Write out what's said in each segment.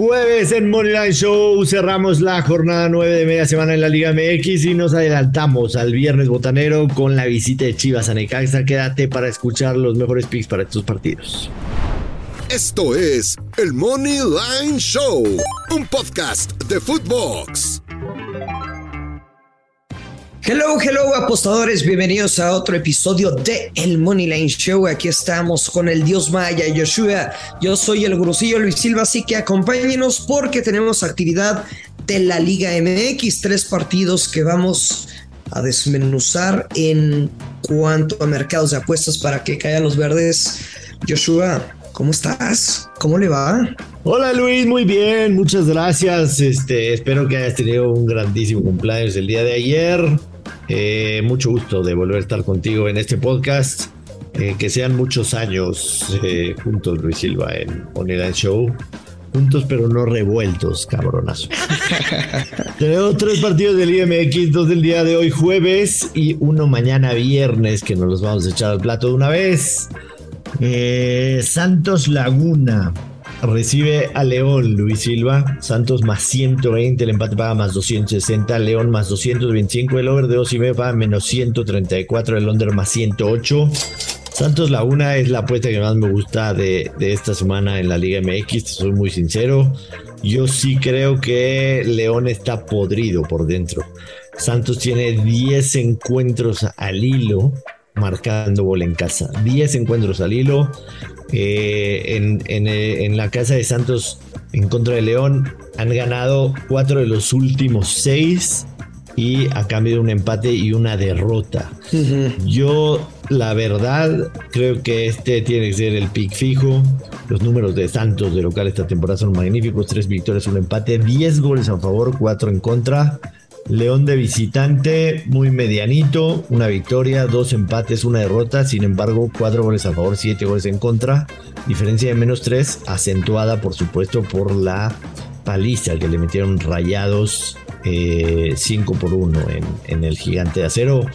Jueves en Moneyline Show cerramos la jornada 9 de media semana en la Liga MX y nos adelantamos al viernes botanero con la visita de Chivas a Necaxa. Quédate para escuchar los mejores picks para estos partidos. Esto es el Money Line Show, un podcast de Footbox. Hello, hello apostadores, bienvenidos a otro episodio de El Money Line Show. Aquí estamos con el dios maya Joshua. Yo soy el gurusillo Luis Silva, así que acompáñenos porque tenemos actividad de la Liga MX, tres partidos que vamos a desmenuzar en cuanto a mercados de apuestas para que caigan los verdes. Joshua, ¿Cómo estás? ¿Cómo le va? Hola Luis, muy bien, muchas gracias. Este, espero que hayas tenido un grandísimo cumpleaños el día de ayer. Eh, mucho gusto de volver a estar contigo en este podcast. Eh, que sean muchos años eh, juntos, Luis Silva, en Online Show. Juntos pero no revueltos, cabronazo. Tenemos tres partidos del IMX, dos del día de hoy jueves y uno mañana viernes que nos los vamos a echar al plato de una vez. Santos Laguna Recibe a León Luis Silva, Santos más 120, el empate paga más 260, León más 225, el over de 2 y paga menos 134, el under más 108. Santos Laguna es la apuesta que más me gusta de, de esta semana en la Liga MX, soy muy sincero. Yo sí creo que León está podrido por dentro. Santos tiene 10 encuentros al hilo marcando gol en casa. 10 encuentros al hilo. Eh, eh, en, la casa de Santos en contra de León han ganado cuatro de los últimos seis y a cambio de un empate y una derrota. Yo, la verdad, creo que este tiene que ser el pick fijo. Los números de Santos de local esta temporada son magníficos: tres victorias, un empate, 10 goles a favor, cuatro en contra. León de visitante, muy medianito, una victoria, dos empates, una derrota, sin embargo, cuatro goles a favor, siete goles en contra, diferencia de menos tres, acentuada por supuesto por la paliza que le metieron rayados 5 eh, por 1 en, el gigante de acero.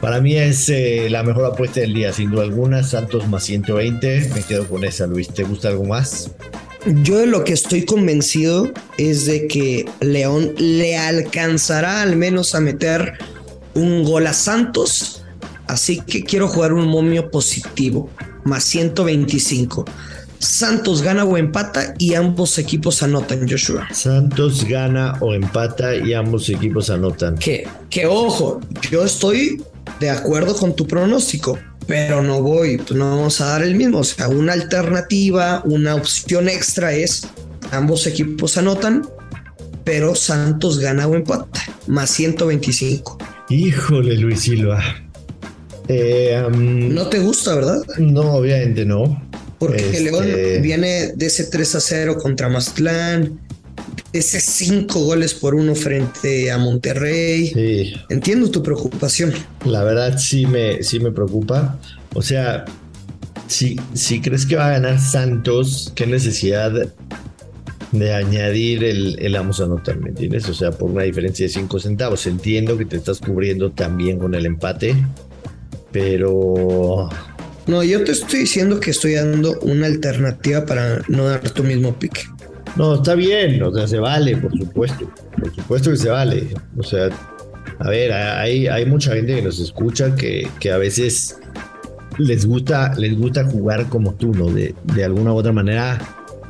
Para mí es eh, la mejor apuesta del día, sin duda alguna. Santos más 120. Me quedo con esa, Luis. ¿Te gusta algo más? Yo de lo que estoy convencido es de que León le alcanzará al menos a meter un gol a Santos. Así que quiero jugar un momio positivo, más 125. Santos gana o empata y ambos equipos anotan, Joshua. Santos gana o empata y ambos equipos anotan. Que, que ojo, yo estoy de acuerdo con tu pronóstico pero no voy, pues no vamos a dar el mismo. O sea, una alternativa, una opción extra es ambos equipos anotan, pero Santos gana o empata, más 125. Híjole, Luis Silva. Eh, no te gusta, ¿verdad? No, obviamente no. Porque este León viene de ese 3 a 0 contra Mazatlán, ese cinco goles por uno frente a Monterrey. Sí. Entiendo tu preocupación. La verdad sí me, sí me preocupa. O sea, si, si crees que va a ganar Santos, qué necesidad de añadir el, el vamos a anotar, ¿me entiendes? O sea, por una diferencia de cinco centavos. Entiendo que te estás cubriendo también con el empate, pero... No, yo te estoy diciendo que estoy dando una alternativa para no dar tu mismo pique. No, está bien, o sea, se vale, por supuesto. Por supuesto que se vale. O sea, a ver, hay, hay mucha gente que nos escucha que, que a veces les gusta, les gusta jugar como tú, ¿no? De, de alguna u otra manera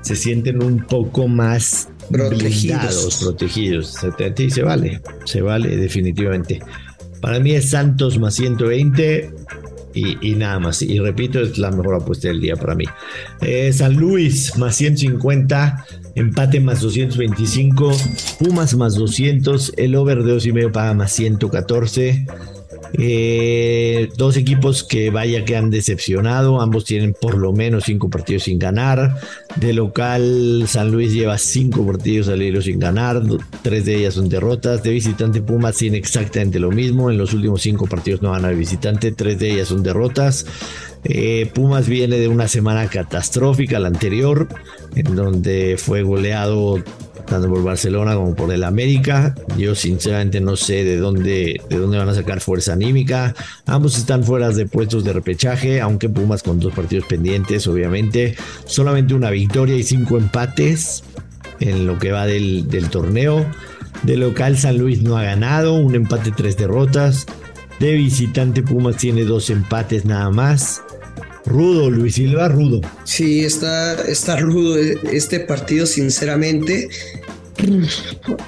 se sienten un poco más protegidos. protegidos. Y se vale, se vale definitivamente. Para mí es Santos más 120 y, nada más. Y repito, es la mejor apuesta del día para mí. Eh, San Luis más 150, empate más 225, Pumas más 200, el over de 2 y medio paga más 114. Eh, dos equipos que vaya que han decepcionado, ambos tienen por lo menos cinco partidos sin ganar. De local, San Luis lleva cinco partidos al hilo sin ganar, tres de ellas son derrotas. De visitante, Pumas tiene exactamente lo mismo. En los últimos cinco partidos no gana de visitante, tres de ellas son derrotas. Eh, Pumas viene de una semana catastrófica, la anterior, en donde fue goleado tanto por Barcelona como por el América. Yo sinceramente no sé de dónde, de dónde van a sacar fuerza anímica. Ambos están fuera de puestos de repechaje, aunque Pumas con dos partidos pendientes, obviamente. Solamente una victoria y cinco empates. en lo que va del, del torneo. De local San Luis no ha ganado, un empate, tres derrotas. De visitante Pumas tiene dos empates nada más. Rudo, Luis Silva, rudo. Sí, está, está rudo este partido, sinceramente.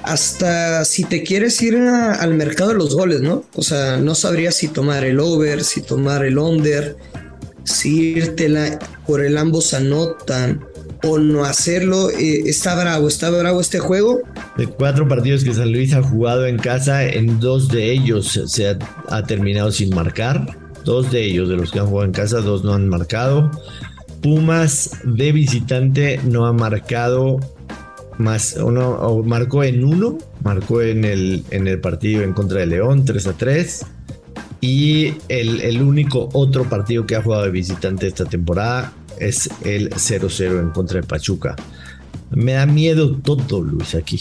Hasta si te quieres ir al mercado de los goles, ¿no? O sea, no sabría si tomar el over, si tomar el under, si irte por el ambos anotan o no hacerlo. Eh, está bravo, está bravo este juego. De cuatro partidos que San Luis ha jugado en casa, en dos de ellos se ha terminado sin marcar. Dos de ellos, de los que han jugado en casa, dos no han marcado. Pumas de visitante no ha marcado más uno, o marcó en uno, marcó en el, en el partido en contra de León, 3 a 3. Y el, el único otro partido que ha jugado de visitante esta temporada es el 0-0 en contra de Pachuca. Me da miedo todo, Luis, aquí.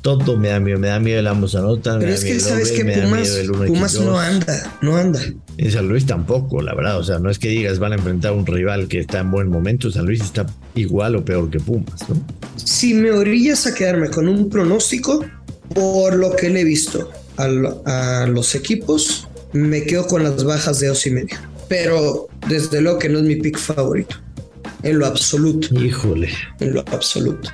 Todo me da miedo, me da miedo el ambos anotan. Pero es que sabes que Pumas, Pumas no anda, no anda. Y San Luis tampoco, la verdad. O sea, no es que digas van a enfrentar a un rival que está en buen momento. San Luis está igual o peor que Pumas, ¿no? Si me orillas a quedarme con un pronóstico, por lo que le he visto a, los equipos, me quedo con las bajas de dos y medio. Pero desde luego que no es mi pick favorito. En lo absoluto. Híjole. En lo absoluto.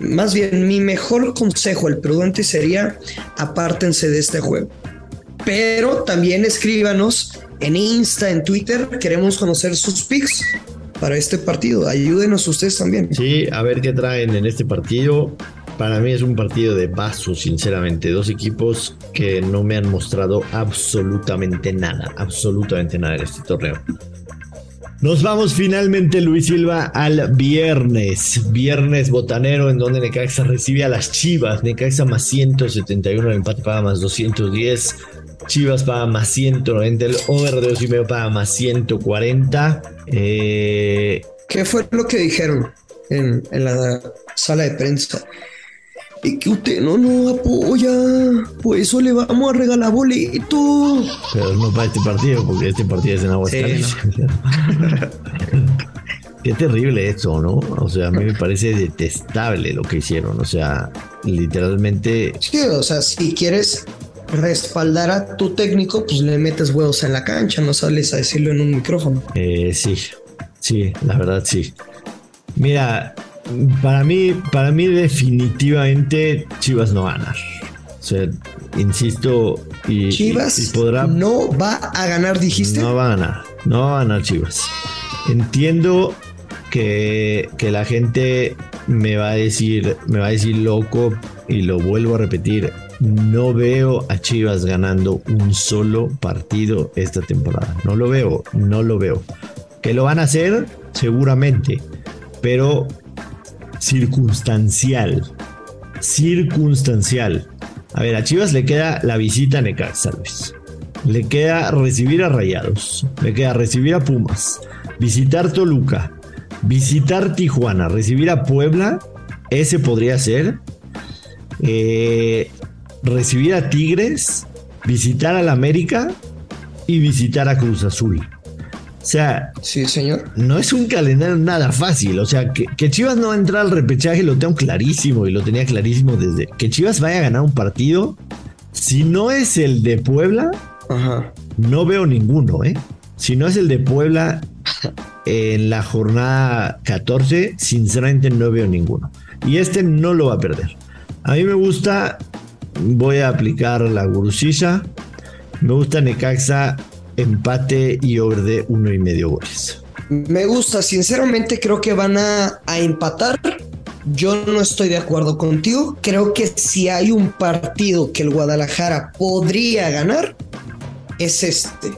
Más bien, mi mejor consejo, el prudente sería apártense de este juego. Pero también escríbanos en Insta, en Twitter, queremos conocer sus picks para este partido. Ayúdenos ustedes también. Sí, a ver qué traen en este partido. Para mí es un partido de vaso, sinceramente. Dos equipos que no me han mostrado absolutamente nada, absolutamente nada en este torneo. Nos vamos finalmente, Luis Silva, al viernes. Viernes botanero, en donde Necaxa recibe a las Chivas. Necaxa más 171, el empate paga más 210. Chivas paga más 190, el over de dos y medio paga más 140. Eh, ¿Qué fue lo que dijeron en, en la sala de prensa? y que usted no nos apoya, pues eso le vamos a regalar boleto. Pero no para este partido, porque este partido es en Aguascalientes. Qué terrible eso, ¿no? O sea, a mí me parece detestable lo que hicieron. O sea, literalmente. Sí, o sea, si quieres respaldar a tu técnico, pues le metes huevos en la cancha, no sales a decirlo en un micrófono. Eh, sí, sí, la verdad sí. Mira, para mí, para mí definitivamente Chivas no va a ganar. O sea, insisto y Chivas no va a ganar, dijiste. No va a ganar, no va a ganar Chivas. Entiendo que, que la gente me va a decir, me va a decir loco y lo vuelvo a repetir. No veo a Chivas ganando un solo partido esta temporada. No lo veo, no lo veo. Que lo van a hacer, seguramente. Pero circunstancial. Circunstancial. A ver, a Chivas le queda la visita a Necaxa, Luis. Le queda recibir a Rayados. Le queda recibir a Pumas. Visitar Toluca. Visitar Tijuana. Recibir a Puebla. Ese podría ser. Eh, recibir a Tigres. Visitar al América. Y visitar a Cruz Azul. O sea, sí, señor. No es un calendario nada fácil. O sea, que, Chivas no va a entrar al repechaje lo tengo clarísimo y lo tenía clarísimo desde que Chivas vaya a ganar un partido. Si no es el de Puebla, no veo ninguno, ¿eh? Si no es el de Puebla en la jornada 14, sinceramente no veo ninguno. Y este no lo va a perder. A mí me gusta, voy a aplicar la gurusilla. Me gusta Necaxa empate y over de uno y medio goles. Me gusta, sinceramente creo que van a, empatar. Yo no estoy de acuerdo contigo. Creo que si hay un partido que el Guadalajara podría ganar, es este.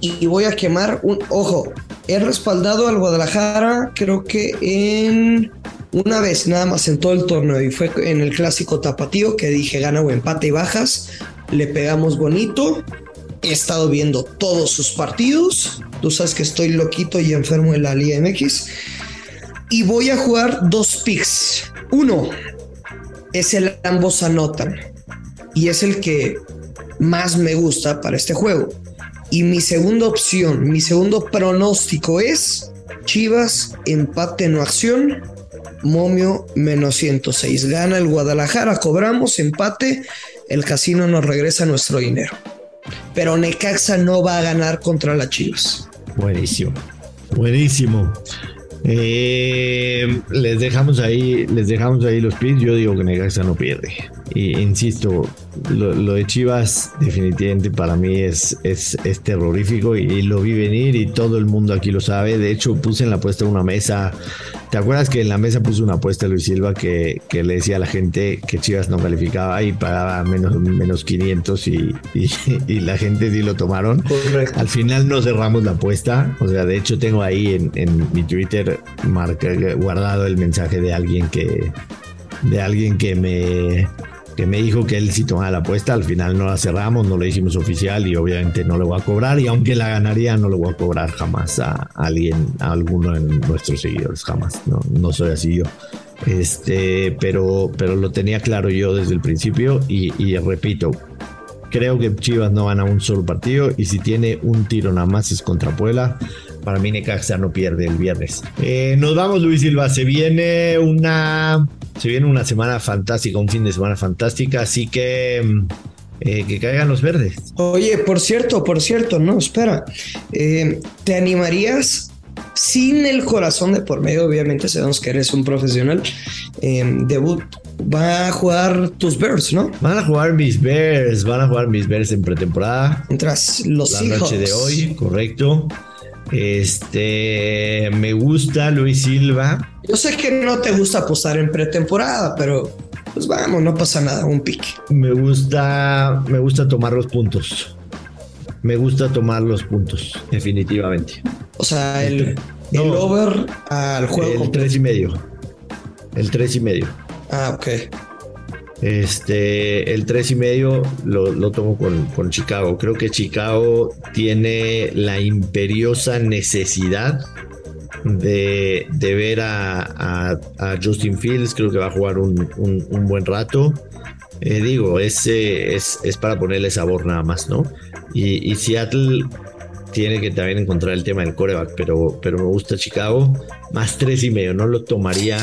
Y voy a quemar un ojo. He respaldado al Guadalajara, creo que en una vez nada más en todo el torneo y fue en el clásico tapatío que dije gana o empate y bajas. Le pegamos bonito He estado viendo todos sus partidos. Tú sabes que estoy loquito y enfermo en la Liga MX. Y voy a jugar dos picks. Uno es el ambos anotan. Y es el que más me gusta para este juego. Y mi segunda opción, mi segundo pronóstico es Chivas, empate no acción momio menos 106. Gana el Guadalajara, cobramos empate, el casino nos regresa nuestro dinero. Pero Necaxa no va a ganar contra las Chivas. Buenísimo, buenísimo. Eh, les dejamos ahí, les dejamos ahí los pies. Yo digo que Necaxa no pierde. Y insisto, lo, de Chivas definitivamente para mí es, es, terrorífico y, lo vi venir y todo el mundo aquí lo sabe. De hecho, puse en la apuesta una mesa. ¿Te acuerdas que en la mesa puse una apuesta Luis Silva que, que le decía a la gente que Chivas no calificaba y pagaba menos, menos 500 y, y, la gente sí lo tomaron? Al final no cerramos la apuesta. O sea, de hecho tengo ahí en, en mi Twitter guardado el mensaje de alguien que, de alguien que me que me dijo que él sí tomaba la apuesta, al final no la cerramos, no la hicimos oficial y obviamente no le voy a cobrar y aunque la ganaría no le voy a cobrar jamás a alguien, a alguno de nuestros seguidores, jamás, no, no soy así yo. Este, pero, pero lo tenía claro yo desde el principio y, y repito, creo que Chivas no gana un solo partido y si tiene un tiro nada más es contra Puebla. Para mí Necaxa no pierde el viernes. Eh, nos vamos Luis Silva, se viene una se viene una semana fantástica, un fin de semana fantástica, así que mm, eh, que caigan los verdes. Oye, por cierto, por cierto, no, espera, eh, ¿te animarías sin el corazón de por medio? Obviamente sabemos que eres un profesional. Eh, debut va a jugar tus Bears, ¿no? Van a jugar mis Bears, van a jugar mis Bears en pretemporada. Tras los La noche de hoy, correcto. Este, me gusta Luis Silva. Yo sé que no te gusta apostar en pretemporada, pero pues vamos, no pasa nada, un pique. Me gusta, me gusta tomar los puntos. Me gusta tomar los puntos, definitivamente. O sea, el, el over al juego. El tres y medio. El tres y medio. Ah, ok. Este, el tres y medio lo, tomo con, Chicago. Creo que Chicago tiene la imperiosa necesidad de, ver a, Justin Fields. Creo que va a jugar un, buen rato. Eh, digo, es, es, para ponerle sabor nada más, ¿no? Y, Seattle tiene que también encontrar el tema del coreback, pero, pero me gusta Chicago. Más tres y medio, no lo tomaría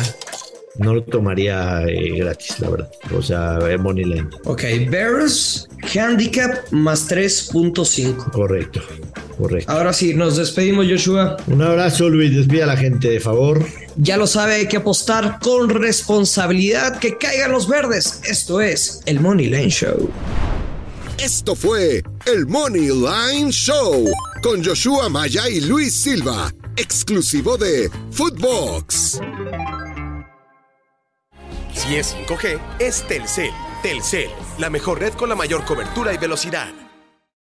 no lo tomaría eh, gratis, la verdad. O sea, money line. Ok, Bears handicap más 3.5. Correcto, correcto. Ahora sí, nos despedimos, Joshua. Un abrazo, Luis. Despide a la gente, de favor. Ya lo sabe, hay que apostar con responsabilidad. Que caigan los verdes. Esto es el Money Line Show. Esto fue el Money Line Show con Joshua Maya y Luis Silva, exclusivo de Footbox. Si es 5G, es Telcel. Telcel, la mejor red con la mayor cobertura y velocidad.